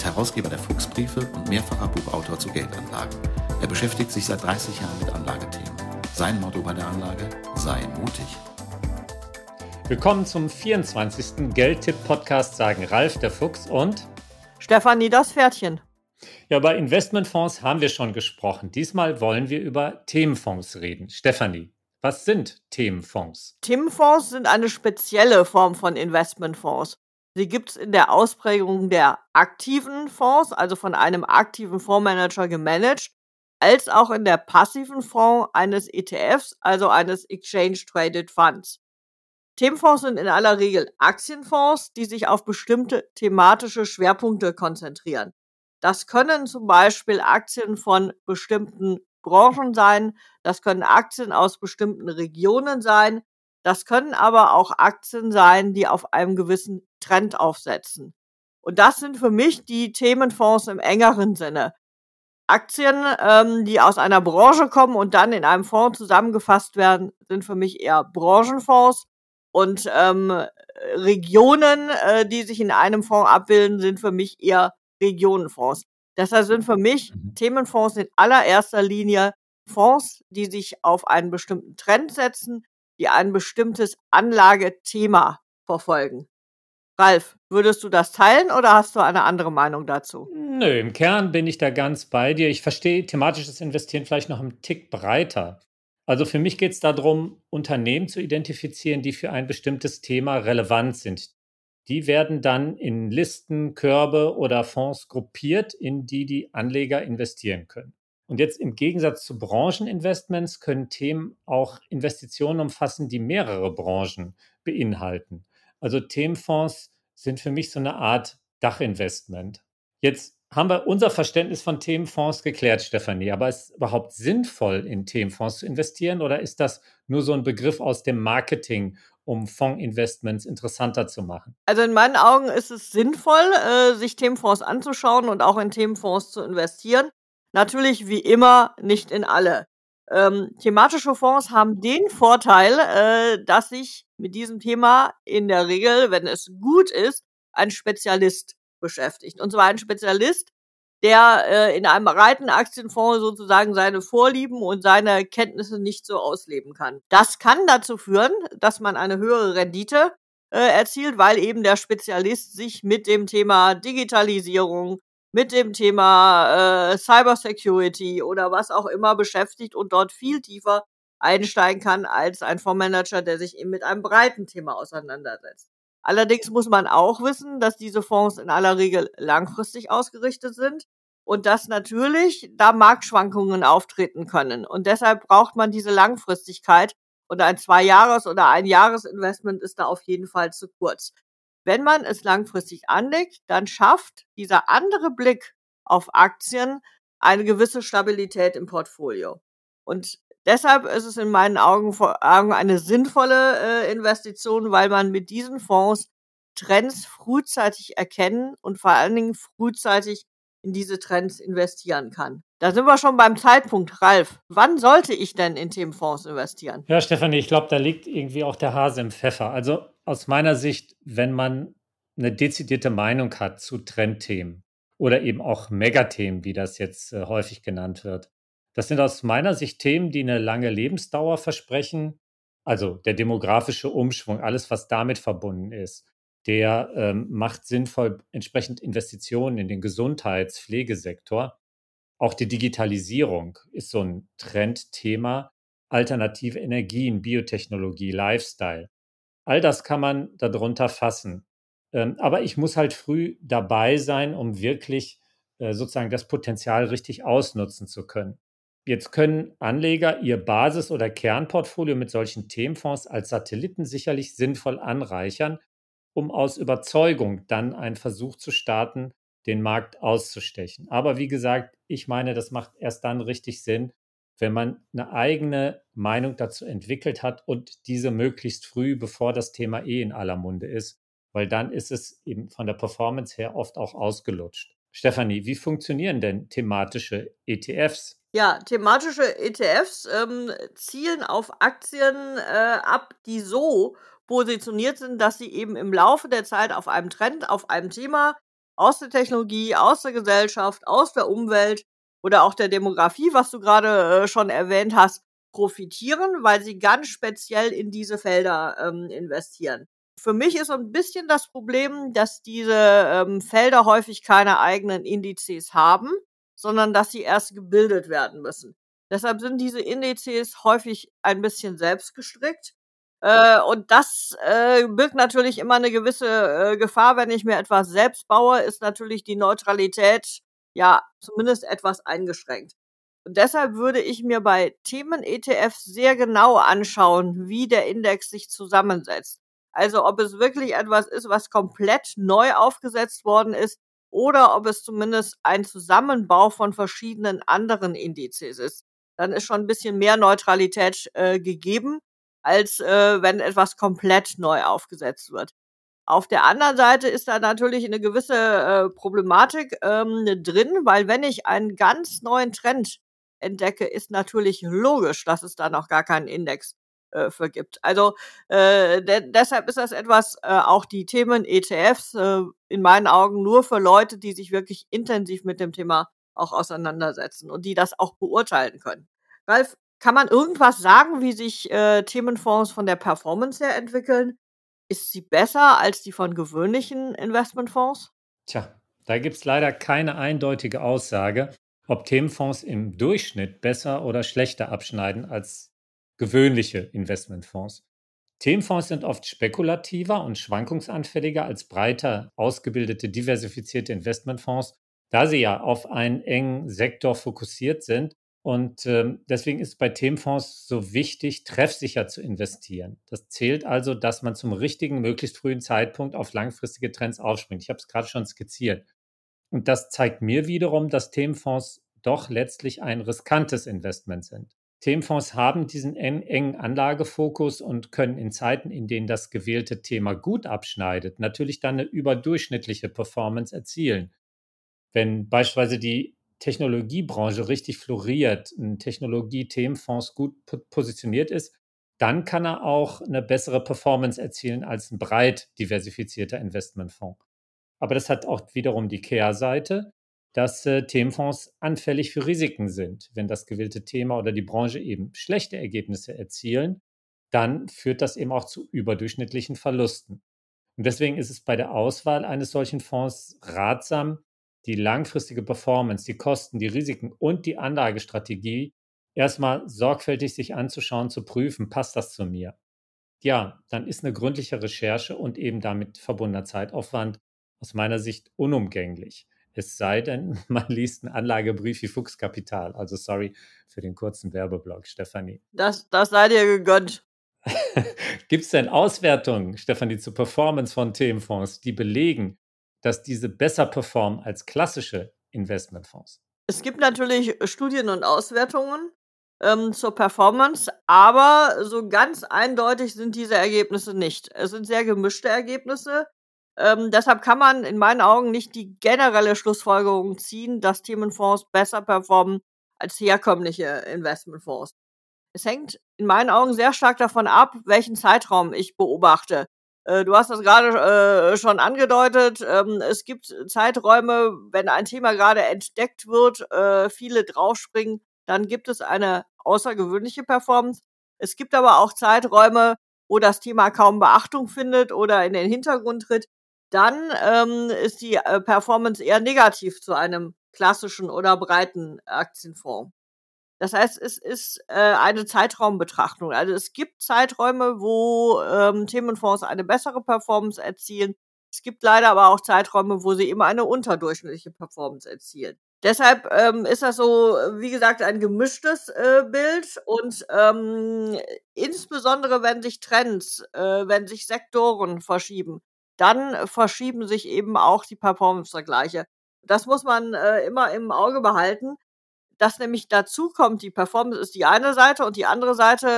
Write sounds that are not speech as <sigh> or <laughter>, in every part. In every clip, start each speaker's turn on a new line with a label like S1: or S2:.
S1: ist Herausgeber der Fuchsbriefe und mehrfacher Buchautor zu Geldanlagen. Er beschäftigt sich seit 30 Jahren mit Anlagethemen. Sein Motto bei der Anlage: Sei mutig.
S2: Willkommen zum 24. Geldtipp-Podcast, sagen Ralf der Fuchs und
S3: Stefanie das Pferdchen.
S2: Ja, bei Investmentfonds haben wir schon gesprochen. Diesmal wollen wir über Themenfonds reden. Stefanie, was sind Themenfonds?
S3: Themenfonds sind eine spezielle Form von Investmentfonds. Sie gibt es in der Ausprägung der aktiven Fonds, also von einem aktiven Fondsmanager gemanagt, als auch in der passiven Fonds eines ETFs, also eines Exchange Traded Funds. Themenfonds sind in aller Regel Aktienfonds, die sich auf bestimmte thematische Schwerpunkte konzentrieren. Das können zum Beispiel Aktien von bestimmten Branchen sein, das können Aktien aus bestimmten Regionen sein, das können aber auch Aktien sein, die auf einem gewissen Trend aufsetzen. Und das sind für mich die Themenfonds im engeren Sinne. Aktien, ähm, die aus einer Branche kommen und dann in einem Fonds zusammengefasst werden, sind für mich eher Branchenfonds. Und ähm, Regionen, äh, die sich in einem Fonds abbilden, sind für mich eher Regionenfonds. Deshalb sind für mich mhm. Themenfonds in allererster Linie Fonds, die sich auf einen bestimmten Trend setzen, die ein bestimmtes Anlagethema verfolgen. Ralf, würdest du das teilen oder hast du eine andere Meinung dazu?
S2: Nö, im Kern bin ich da ganz bei dir. Ich verstehe thematisches Investieren vielleicht noch einen Tick breiter. Also für mich geht es darum, Unternehmen zu identifizieren, die für ein bestimmtes Thema relevant sind. Die werden dann in Listen, Körbe oder Fonds gruppiert, in die die Anleger investieren können. Und jetzt im Gegensatz zu Brancheninvestments können Themen auch Investitionen umfassen, die mehrere Branchen beinhalten. Also Themenfonds sind für mich so eine Art Dachinvestment. Jetzt haben wir unser Verständnis von Themenfonds geklärt, Stefanie. Aber ist es überhaupt sinnvoll, in Themenfonds zu investieren oder ist das nur so ein Begriff aus dem Marketing, um Fondsinvestments interessanter zu machen?
S3: Also in meinen Augen ist es sinnvoll, äh, sich Themenfonds anzuschauen und auch in Themenfonds zu investieren. Natürlich wie immer nicht in alle. Ähm, thematische Fonds haben den Vorteil, äh, dass sich mit diesem Thema in der Regel, wenn es gut ist, ein Spezialist beschäftigt. Und zwar ein Spezialist, der äh, in einem breiten Aktienfonds sozusagen seine Vorlieben und seine Kenntnisse nicht so ausleben kann. Das kann dazu führen, dass man eine höhere Rendite äh, erzielt, weil eben der Spezialist sich mit dem Thema Digitalisierung, mit dem Thema äh, Cybersecurity oder was auch immer beschäftigt und dort viel tiefer einsteigen kann als ein Fondsmanager, der sich eben mit einem breiten Thema auseinandersetzt. Allerdings muss man auch wissen, dass diese Fonds in aller Regel langfristig ausgerichtet sind und dass natürlich da Marktschwankungen auftreten können. Und deshalb braucht man diese Langfristigkeit und ein Zwei-Jahres- oder ein Jahresinvestment ist da auf jeden Fall zu kurz. Wenn man es langfristig anlegt, dann schafft dieser andere Blick auf Aktien eine gewisse Stabilität im Portfolio. Und deshalb ist es in meinen Augen eine sinnvolle äh, Investition, weil man mit diesen Fonds Trends frühzeitig erkennen und vor allen Dingen frühzeitig in diese Trends investieren kann. Da sind wir schon beim Zeitpunkt, Ralf. Wann sollte ich denn in Themenfonds investieren?
S2: Ja, Stefanie, ich glaube, da liegt irgendwie auch der Hase im Pfeffer. Also aus meiner Sicht, wenn man eine dezidierte Meinung hat zu Trendthemen oder eben auch Megathemen, wie das jetzt äh, häufig genannt wird. Das sind aus meiner Sicht Themen, die eine lange Lebensdauer versprechen. Also der demografische Umschwung, alles, was damit verbunden ist, der ähm, macht sinnvoll entsprechend Investitionen in den Gesundheits-Pflegesektor. Auch die Digitalisierung ist so ein Trendthema. Alternative Energien, Biotechnologie, Lifestyle. All das kann man darunter fassen. Ähm, aber ich muss halt früh dabei sein, um wirklich äh, sozusagen das Potenzial richtig ausnutzen zu können. Jetzt können Anleger ihr Basis- oder Kernportfolio mit solchen Themenfonds als Satelliten sicherlich sinnvoll anreichern, um aus Überzeugung dann einen Versuch zu starten, den Markt auszustechen. Aber wie gesagt, ich meine, das macht erst dann richtig Sinn, wenn man eine eigene Meinung dazu entwickelt hat und diese möglichst früh, bevor das Thema eh in aller Munde ist, weil dann ist es eben von der Performance her oft auch ausgelutscht. Stefanie, wie funktionieren denn thematische ETFs?
S3: Ja, thematische ETFs ähm, zielen auf Aktien äh, ab, die so positioniert sind, dass sie eben im Laufe der Zeit auf einem Trend, auf einem Thema aus der Technologie, aus der Gesellschaft, aus der Umwelt oder auch der Demografie, was du gerade äh, schon erwähnt hast, profitieren, weil sie ganz speziell in diese Felder ähm, investieren. Für mich ist so ein bisschen das Problem, dass diese ähm, Felder häufig keine eigenen Indizes haben sondern dass sie erst gebildet werden müssen. Deshalb sind diese Indizes häufig ein bisschen selbstgestrickt. Äh, und das äh, birgt natürlich immer eine gewisse äh, Gefahr, wenn ich mir etwas selbst baue, ist natürlich die Neutralität ja zumindest etwas eingeschränkt. Und deshalb würde ich mir bei Themen-ETFs sehr genau anschauen, wie der Index sich zusammensetzt. Also ob es wirklich etwas ist, was komplett neu aufgesetzt worden ist oder ob es zumindest ein Zusammenbau von verschiedenen anderen Indizes ist. Dann ist schon ein bisschen mehr Neutralität äh, gegeben, als äh, wenn etwas komplett neu aufgesetzt wird. Auf der anderen Seite ist da natürlich eine gewisse äh, Problematik ähm, drin, weil wenn ich einen ganz neuen Trend entdecke, ist natürlich logisch, dass es da noch gar keinen Index äh, vergibt. Also äh, de deshalb ist das etwas, äh, auch die Themen ETFs äh, in meinen Augen nur für Leute, die sich wirklich intensiv mit dem Thema auch auseinandersetzen und die das auch beurteilen können. Ralf, kann man irgendwas sagen, wie sich äh, Themenfonds von der Performance her entwickeln? Ist sie besser als die von gewöhnlichen Investmentfonds?
S2: Tja, da gibt es leider keine eindeutige Aussage, ob Themenfonds im Durchschnitt besser oder schlechter abschneiden als gewöhnliche Investmentfonds. Themenfonds sind oft spekulativer und schwankungsanfälliger als breiter ausgebildete, diversifizierte Investmentfonds, da sie ja auf einen engen Sektor fokussiert sind. Und äh, deswegen ist es bei Themenfonds so wichtig, treffsicher zu investieren. Das zählt also, dass man zum richtigen, möglichst frühen Zeitpunkt auf langfristige Trends aufspringt. Ich habe es gerade schon skizziert. Und das zeigt mir wiederum, dass Themenfonds doch letztlich ein riskantes Investment sind. Themenfonds haben diesen engen Anlagefokus und können in Zeiten, in denen das gewählte Thema gut abschneidet, natürlich dann eine überdurchschnittliche Performance erzielen. Wenn beispielsweise die Technologiebranche richtig floriert, ein Technologie-Themenfonds gut positioniert ist, dann kann er auch eine bessere Performance erzielen als ein breit diversifizierter Investmentfonds. Aber das hat auch wiederum die Kehrseite dass äh, Themenfonds anfällig für Risiken sind. Wenn das gewählte Thema oder die Branche eben schlechte Ergebnisse erzielen, dann führt das eben auch zu überdurchschnittlichen Verlusten. Und deswegen ist es bei der Auswahl eines solchen Fonds ratsam, die langfristige Performance, die Kosten, die Risiken und die Anlagestrategie erstmal sorgfältig sich anzuschauen, zu prüfen, passt das zu mir? Ja, dann ist eine gründliche Recherche und eben damit verbundener Zeitaufwand aus meiner Sicht unumgänglich. Es sei denn, <laughs> man liest einen Anlagebrief wie Fuchskapital. Also sorry für den kurzen Werbeblock, Stefanie.
S3: Das, das sei dir gegönnt. <laughs>
S2: Gibt es denn Auswertungen, Stefanie, zur Performance von Themenfonds, die belegen, dass diese besser performen als klassische Investmentfonds?
S3: Es gibt natürlich Studien und Auswertungen ähm, zur Performance, aber so ganz eindeutig sind diese Ergebnisse nicht. Es sind sehr gemischte Ergebnisse. Ähm, deshalb kann man in meinen Augen nicht die generelle Schlussfolgerung ziehen, dass Themenfonds besser performen als herkömmliche Investmentfonds. Es hängt in meinen Augen sehr stark davon ab, welchen Zeitraum ich beobachte. Äh, du hast das gerade äh, schon angedeutet. Ähm, es gibt Zeiträume, wenn ein Thema gerade entdeckt wird, äh, viele draufspringen, dann gibt es eine außergewöhnliche Performance. Es gibt aber auch Zeiträume, wo das Thema kaum Beachtung findet oder in den Hintergrund tritt dann ähm, ist die Performance eher negativ zu einem klassischen oder breiten Aktienfonds. Das heißt, es ist äh, eine Zeitraumbetrachtung. Also es gibt Zeiträume, wo ähm, Themenfonds eine bessere Performance erzielen. Es gibt leider aber auch Zeiträume, wo sie immer eine unterdurchschnittliche Performance erzielen. Deshalb ähm, ist das so, wie gesagt, ein gemischtes äh, Bild und ähm, insbesondere wenn sich Trends, äh, wenn sich Sektoren verschieben, dann verschieben sich eben auch die Performance-Vergleiche. Das muss man äh, immer im Auge behalten dass nämlich dazu kommt, die Performance ist die eine Seite und die andere Seite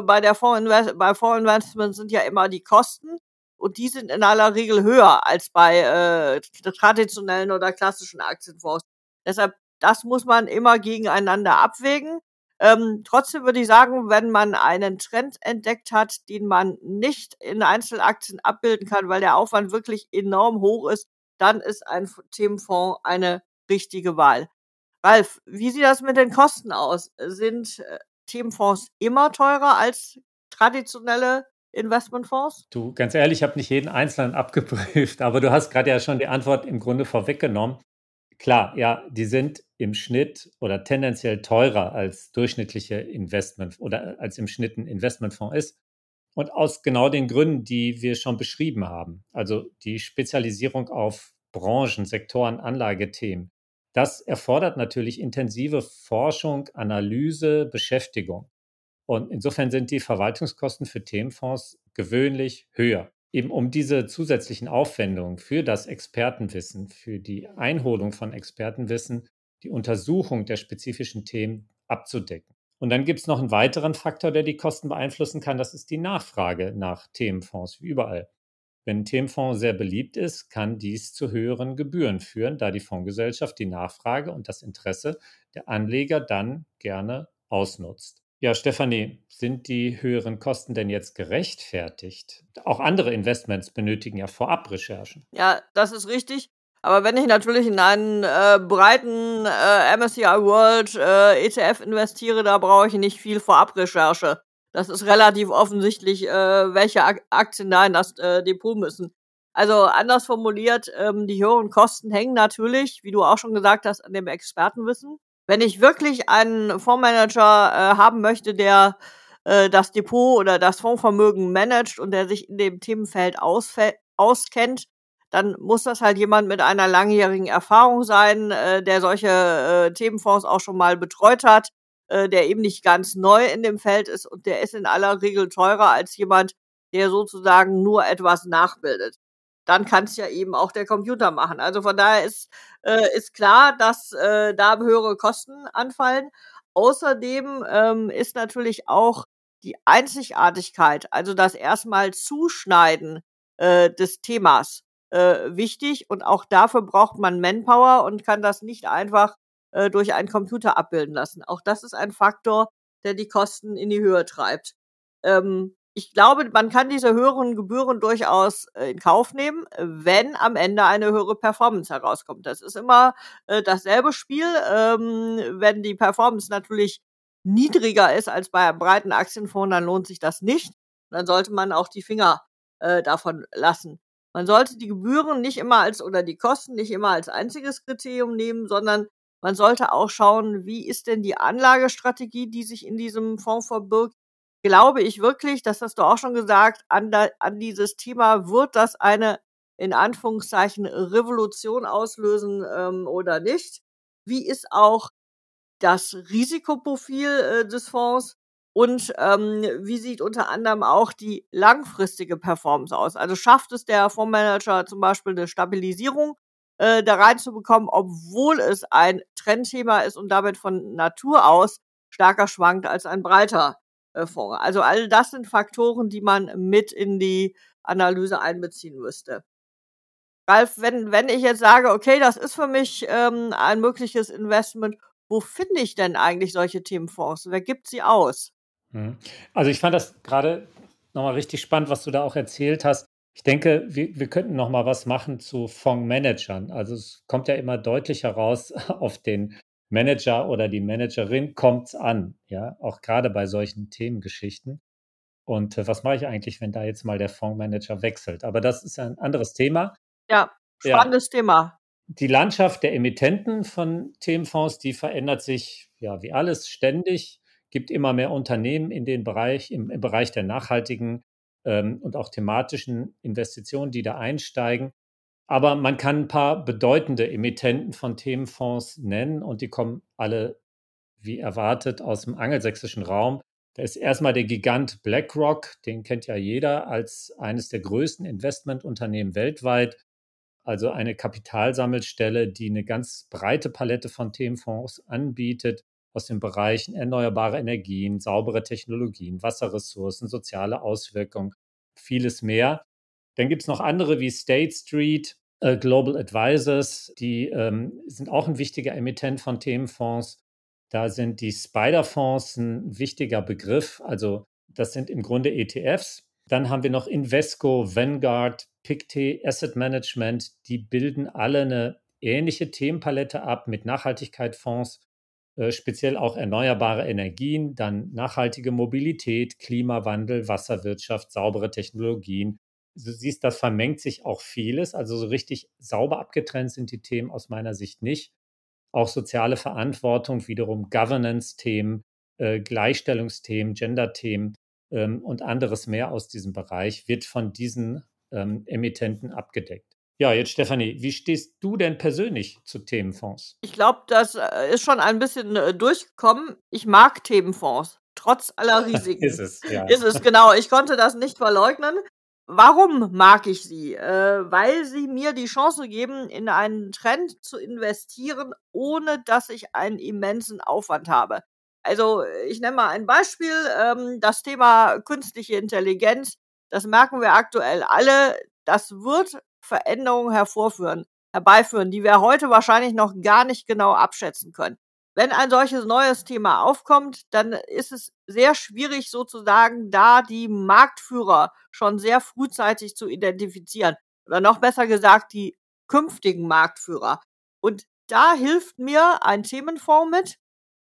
S3: äh, bei der Fondsinvest bei Fondsinvestment sind ja immer die Kosten und die sind in aller Regel höher als bei äh, traditionellen oder klassischen Aktienfonds. Deshalb, das muss man immer gegeneinander abwägen. Ähm, trotzdem würde ich sagen, wenn man einen Trend entdeckt hat, den man nicht in Einzelaktien abbilden kann, weil der Aufwand wirklich enorm hoch ist, dann ist ein Themenfonds eine richtige Wahl. Ralf, wie sieht das mit den Kosten aus? Sind äh, Themenfonds immer teurer als traditionelle Investmentfonds?
S2: Du, ganz ehrlich, ich habe nicht jeden einzelnen abgeprüft, aber du hast gerade ja schon die Antwort im Grunde vorweggenommen. Klar, ja, die sind im Schnitt oder tendenziell teurer als durchschnittliche Investment oder als im Schnitt ein Investmentfonds ist. Und aus genau den Gründen, die wir schon beschrieben haben. Also die Spezialisierung auf Branchen, Sektoren, Anlagethemen, das erfordert natürlich intensive Forschung, Analyse, Beschäftigung. Und insofern sind die Verwaltungskosten für Themenfonds gewöhnlich höher. Eben um diese zusätzlichen Aufwendungen für das Expertenwissen, für die Einholung von Expertenwissen, die Untersuchung der spezifischen Themen abzudecken. Und dann gibt es noch einen weiteren Faktor, der die Kosten beeinflussen kann. Das ist die Nachfrage nach Themenfonds, wie überall. Wenn ein Themenfonds sehr beliebt ist, kann dies zu höheren Gebühren führen, da die Fondsgesellschaft die Nachfrage und das Interesse der Anleger dann gerne ausnutzt. Ja, Stefanie, sind die höheren Kosten denn jetzt gerechtfertigt? Auch andere Investments benötigen ja Vorabrecherchen.
S3: Ja, das ist richtig. Aber wenn ich natürlich in einen äh, breiten äh, MSCI World äh, ETF investiere, da brauche ich nicht viel Vorabrecherche das ist relativ offensichtlich, äh, welche Aktien da in das äh, Depot müssen. Also anders formuliert, ähm, die höheren Kosten hängen natürlich, wie du auch schon gesagt hast, an dem Expertenwissen. Wenn ich wirklich einen Fondsmanager äh, haben möchte, der äh, das Depot oder das Fondsvermögen managt und der sich in dem Themenfeld auskennt, dann muss das halt jemand mit einer langjährigen Erfahrung sein, äh, der solche äh, Themenfonds auch schon mal betreut hat äh, der eben nicht ganz neu in dem Feld ist und der ist in aller Regel teurer als jemand, der sozusagen nur etwas nachbildet. Dann kann es ja eben auch der Computer machen. Also von daher ist, äh, ist klar, dass äh, da höhere Kosten anfallen. Außerdem ähm, ist natürlich auch die Einzigartigkeit, also das erstmal Zuschneiden äh, des Themas äh, wichtig und auch dafür braucht man Manpower und kann das nicht einfach äh, durch einen Computer abbilden lassen. Auch das ist ein Faktor, der die Kosten in die Höhe treibt. Ähm, ich glaube, man kann diese höheren Gebühren durchaus äh, in Kauf nehmen, wenn am Ende eine höhere Performance herauskommt. Das ist immer äh, dasselbe Spiel. Ähm, wenn die Performance natürlich niedriger ist als bei einem breiten Aktienfonds, dann lohnt sich das nicht. Dann sollte man auch die Finger äh, davon lassen. Man sollte die Gebühren nicht immer als oder die Kosten nicht immer als einziges Kriterium nehmen, sondern man sollte auch schauen, wie ist denn die Anlagestrategie, die sich in diesem Fonds verbirgt. Glaube ich wirklich, das hast du auch schon gesagt, an, da, an dieses Thema wird das eine in Anführungszeichen Revolution auslösen ähm, oder nicht? Wie ist auch das Risikoprofil äh, des Fonds? Und ähm, wie sieht unter anderem auch die langfristige Performance aus? Also schafft es der Fondsmanager zum Beispiel eine Stabilisierung äh, da reinzubekommen, obwohl es ein Trendthema ist und damit von Natur aus stärker schwankt als ein breiter äh, Fonds. Also all das sind Faktoren, die man mit in die Analyse einbeziehen müsste. Ralf, wenn, wenn ich jetzt sage, okay, das ist für mich ähm, ein mögliches Investment, wo finde ich denn eigentlich solche Themenfonds? Wer gibt sie aus?
S2: Hm. Also ich fand das gerade nochmal richtig spannend, was du da auch erzählt hast. Ich denke, wir, wir könnten noch mal was machen zu Fondsmanagern. Also es kommt ja immer deutlicher raus, <laughs> auf den Manager oder die Managerin kommt es an, ja, auch gerade bei solchen Themengeschichten. Und äh, was mache ich eigentlich, wenn da jetzt mal der Fondsmanager wechselt? Aber das ist ein anderes Thema.
S3: Ja, spannendes ja. Thema.
S2: Die Landschaft der Emittenten von Themenfonds, die verändert sich ja wie alles ständig. Gibt immer mehr Unternehmen in den Bereich, im, im Bereich der nachhaltigen ähm, und auch thematischen Investitionen, die da einsteigen. Aber man kann ein paar bedeutende Emittenten von Themenfonds nennen und die kommen alle, wie erwartet, aus dem angelsächsischen Raum. Da ist erstmal der Gigant BlackRock, den kennt ja jeder als eines der größten Investmentunternehmen weltweit. also eine Kapitalsammelstelle, die eine ganz breite Palette von Themenfonds anbietet aus den Bereichen erneuerbare Energien, saubere Technologien, Wasserressourcen, soziale Auswirkungen, vieles mehr. Dann gibt es noch andere wie State Street, äh, Global Advisors, die ähm, sind auch ein wichtiger Emittent von Themenfonds. Da sind die Spider-Fonds ein wichtiger Begriff. Also das sind im Grunde ETFs. Dann haben wir noch Invesco, Vanguard, Pictet, Asset Management. Die bilden alle eine ähnliche Themenpalette ab mit Nachhaltigkeitsfonds, speziell auch erneuerbare Energien, dann nachhaltige Mobilität, Klimawandel, Wasserwirtschaft, saubere Technologien. Du siehst, das vermengt sich auch vieles. Also so richtig sauber abgetrennt sind die Themen aus meiner Sicht nicht. Auch soziale Verantwortung, wiederum Governance-Themen, äh, Gleichstellungsthemen, Gender-Themen ähm, und anderes mehr aus diesem Bereich wird von diesen ähm, Emittenten abgedeckt. Ja, jetzt Stefanie, wie stehst du denn persönlich zu Themenfonds?
S3: Ich glaube, das äh, ist schon ein bisschen äh, durchgekommen. Ich mag Themenfonds, trotz aller <laughs> Risiken.
S2: ist es, ja.
S3: Ist es, genau. Ich konnte das nicht verleugnen. Warum mag ich sie? Äh, weil sie mir die Chance geben, in einen Trend zu investieren, ohne dass ich einen immensen Aufwand habe. Also ich nenne mal ein Beispiel, ähm, das Thema künstliche Intelligenz, das merken wir aktuell alle, das wird Veränderungen hervorführen, herbeiführen, die wir heute wahrscheinlich noch gar nicht genau abschätzen können. Wenn ein solches neues Thema aufkommt, dann ist es sehr schwierig sozusagen, da die Marktführer schon sehr frühzeitig zu identifizieren. Oder noch besser gesagt, die künftigen Marktführer. Und da hilft mir ein Themenfonds mit,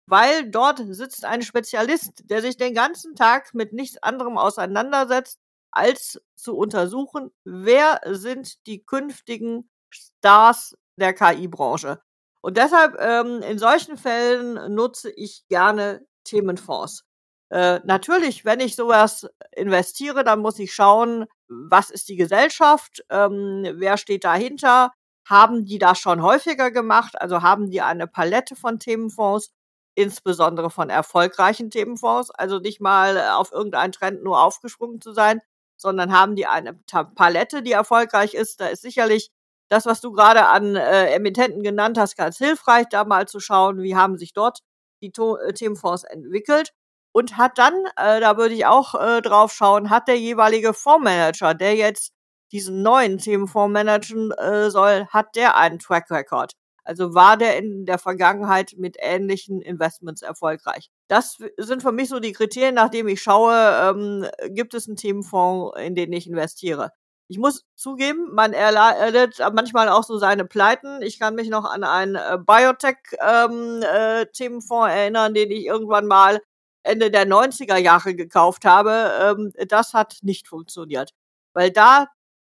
S3: weil dort sitzt ein Spezialist, der sich den ganzen Tag mit nichts anderem auseinandersetzt, als zu untersuchen, wer sind die künftigen Stars der KI-Branche. Und deshalb ähm, in solchen Fällen nutze ich gerne Themenfonds. Äh, natürlich, wenn ich sowas investiere, dann muss ich schauen, was ist die Gesellschaft, ähm, wer steht dahinter, haben die das schon häufiger gemacht, also haben die eine Palette von Themenfonds insbesondere von erfolgreichen Themenfonds, also nicht mal äh, auf irgendeinen Trend nur aufgesprungen zu sein, sondern haben die eine Palette, die erfolgreich ist. Da ist sicherlich das, was du gerade an äh, Emittenten genannt hast, ganz hilfreich, da mal zu schauen, wie haben sich dort die to äh, Themenfonds entwickelt. Und hat dann, äh, da würde ich auch äh, drauf schauen, hat der jeweilige Fondsmanager, der jetzt diesen neuen Themenfonds managen äh, soll, hat der einen Track Record? Also war der in der Vergangenheit mit ähnlichen Investments erfolgreich? Das sind für mich so die Kriterien, nach denen ich schaue, ähm, gibt es einen Themenfonds, in den ich investiere. Ich muss zugeben, man erleidet manchmal auch so seine Pleiten. Ich kann mich noch an einen äh, Biotech-Themenfonds ähm, äh, erinnern, den ich irgendwann mal Ende der 90er Jahre gekauft habe. Ähm, das hat nicht funktioniert. Weil da,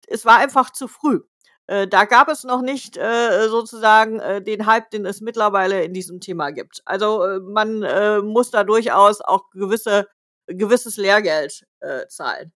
S3: es war einfach zu früh. Äh, da gab es noch nicht äh, sozusagen äh, den Hype, den es mittlerweile in diesem Thema gibt. Also äh, man äh, muss da durchaus auch gewisse, gewisses Lehrgeld äh, zahlen.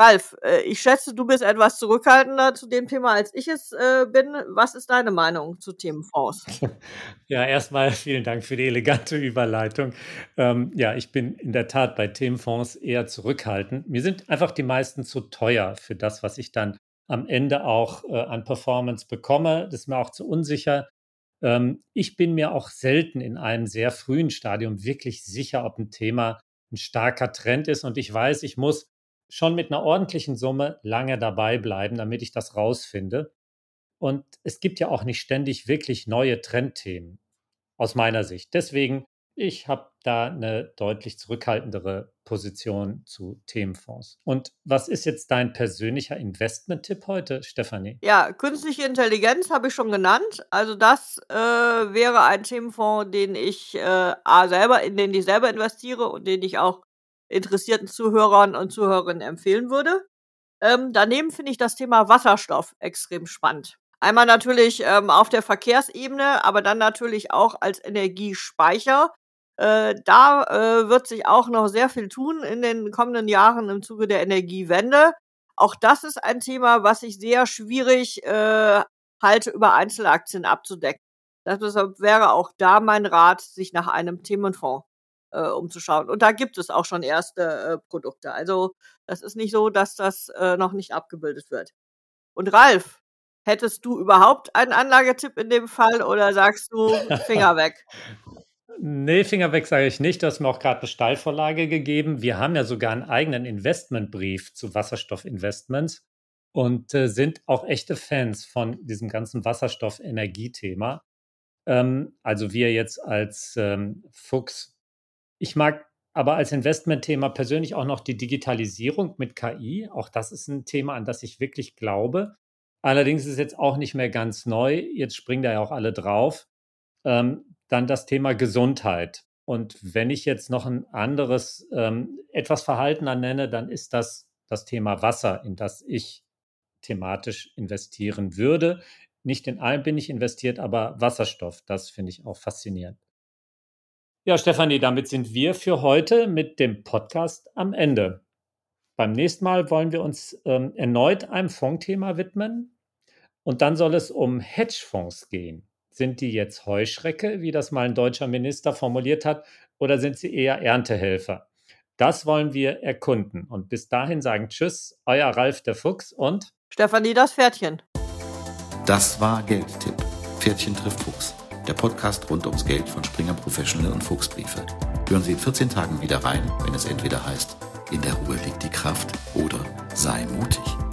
S3: Ralf, ich schätze, du bist etwas zurückhaltender zu dem Thema, als ich es bin. Was ist deine Meinung zu Themenfonds? <laughs>
S2: Ja, erstmal vielen Dank für die elegante Überleitung. Ähm, ja, ich bin in der Tat bei Themenfonds eher zurückhaltend. Mir sind einfach die meisten zu teuer für das, was ich dann am Ende auch äh, an Performance bekomme. Das ist mir auch zu unsicher. Ähm, ich bin mir auch selten in einem sehr frühen Stadium wirklich sicher, ob ein Thema ein starker Trend ist. Und ich weiß, ich muss schon mit einer ordentlichen Summe lange dabei bleiben, damit ich das rausfinde. Und es gibt ja auch nicht ständig wirklich neue Trendthemen aus meiner Sicht. Deswegen ich habe da eine deutlich zurückhaltendere Position zu Themenfonds. Und was ist jetzt dein persönlicher Investment-Tipp heute, Stefanie?
S3: Ja, künstliche Intelligenz habe ich schon genannt. Also das äh, wäre ein Themenfonds, den ich äh, A, selber, in den ich selber investiere und den ich auch interessierten Zuhörern und Zuhörerinnen empfehlen würde. Ähm, daneben finde ich das Thema Wasserstoff extrem spannend. Einmal natürlich ähm, auf der Verkehrsebene, aber dann natürlich auch als Energiespeicher. Äh, da äh, wird sich auch noch sehr viel tun in den kommenden Jahren im Zuge der Energiewende. Auch das ist ein Thema, was ich sehr schwierig äh, halte, über Einzelaktien abzudecken. Deshalb wäre auch da mein Rat, sich nach einem Themenfonds äh, umzuschauen. Und da gibt es auch schon erste äh, Produkte. Also das ist nicht so, dass das äh, noch nicht abgebildet wird. Und Ralf, Hättest du überhaupt einen Anlagetipp in dem Fall oder sagst du <laughs> Finger weg?
S2: Nee, Finger weg sage ich nicht. Du hast mir auch gerade eine Steilvorlage gegeben. Wir haben ja sogar einen eigenen Investmentbrief zu Wasserstoffinvestments und äh, sind auch echte Fans von diesem ganzen Wasserstoff-Energiethema. Ähm, also wir jetzt als ähm, Fuchs. Ich mag aber als Investmentthema persönlich auch noch die Digitalisierung mit KI. Auch das ist ein Thema, an das ich wirklich glaube. Allerdings ist es jetzt auch nicht mehr ganz neu. Jetzt springen da ja auch alle drauf. Ähm, dann das Thema Gesundheit. Und wenn ich jetzt noch ein anderes, ähm, etwas verhaltener nenne, dann ist das das Thema Wasser, in das ich thematisch investieren würde. Nicht in allem bin ich investiert, aber Wasserstoff, das finde ich auch faszinierend. Ja, Stefanie, damit sind wir für heute mit dem Podcast am Ende. Beim nächsten Mal wollen wir uns ähm, erneut einem Fondsthema widmen und dann soll es um Hedgefonds gehen. Sind die jetzt Heuschrecke, wie das mal ein deutscher Minister formuliert hat, oder sind sie eher Erntehelfer? Das wollen wir erkunden. Und bis dahin sagen Tschüss, euer Ralf der Fuchs und
S3: Stefanie das Pferdchen.
S1: Das war Geldtipp. Pferdchen trifft Fuchs. Der Podcast rund ums Geld von Springer Professional und Fuchsbriefe. Hören Sie in 14 Tagen wieder rein, wenn es entweder heißt, in der Ruhe liegt die Kraft oder sei mutig.